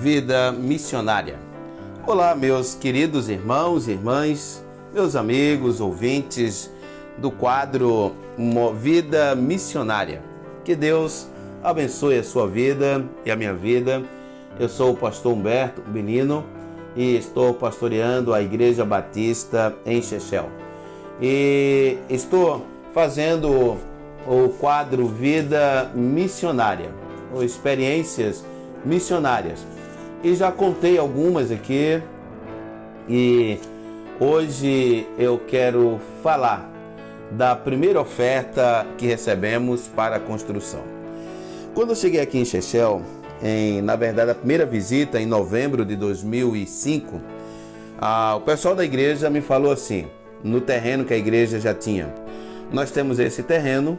Vida Missionária. Olá, meus queridos irmãos e irmãs, meus amigos, ouvintes do quadro Vida Missionária. Que Deus abençoe a sua vida e a minha vida. Eu sou o pastor Humberto Benino e estou pastoreando a Igreja Batista em Chechel. E estou fazendo o quadro Vida Missionária, ou Experiências Missionárias. E já contei algumas aqui e hoje eu quero falar da primeira oferta que recebemos para a construção. Quando eu cheguei aqui em Chechel, em, na verdade, a primeira visita em novembro de 2005, ah, o pessoal da igreja me falou assim, no terreno que a igreja já tinha. Nós temos esse terreno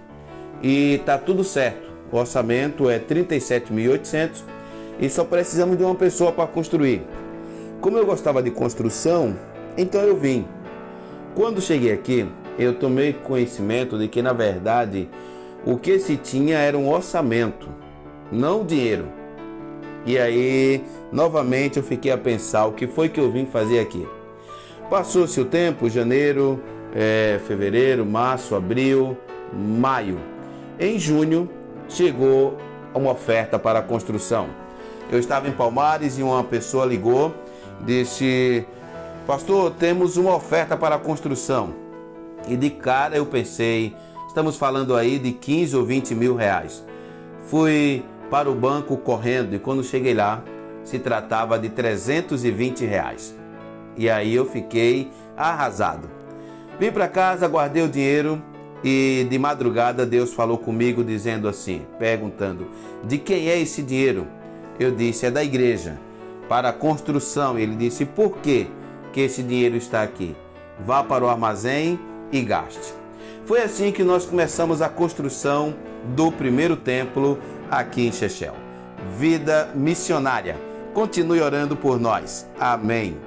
e está tudo certo. O orçamento é 37.800 e só precisamos de uma pessoa para construir. Como eu gostava de construção, então eu vim. Quando cheguei aqui, eu tomei conhecimento de que na verdade o que se tinha era um orçamento, não dinheiro. E aí, novamente eu fiquei a pensar o que foi que eu vim fazer aqui. Passou-se o tempo, janeiro, é, fevereiro, março, abril, maio. Em junho chegou uma oferta para a construção. Eu estava em Palmares e uma pessoa ligou, disse: Pastor, temos uma oferta para a construção. E de cara eu pensei: estamos falando aí de 15 ou 20 mil reais. Fui para o banco correndo e quando cheguei lá se tratava de 320 reais. E aí eu fiquei arrasado. Vim para casa, guardei o dinheiro e de madrugada Deus falou comigo dizendo assim, perguntando: "De quem é esse dinheiro?" Eu disse: "É da igreja, para a construção." Ele disse: "Por quê que esse dinheiro está aqui? Vá para o armazém e gaste." Foi assim que nós começamos a construção do primeiro templo aqui em Chechel. Vida missionária. Continue orando por nós. Amém.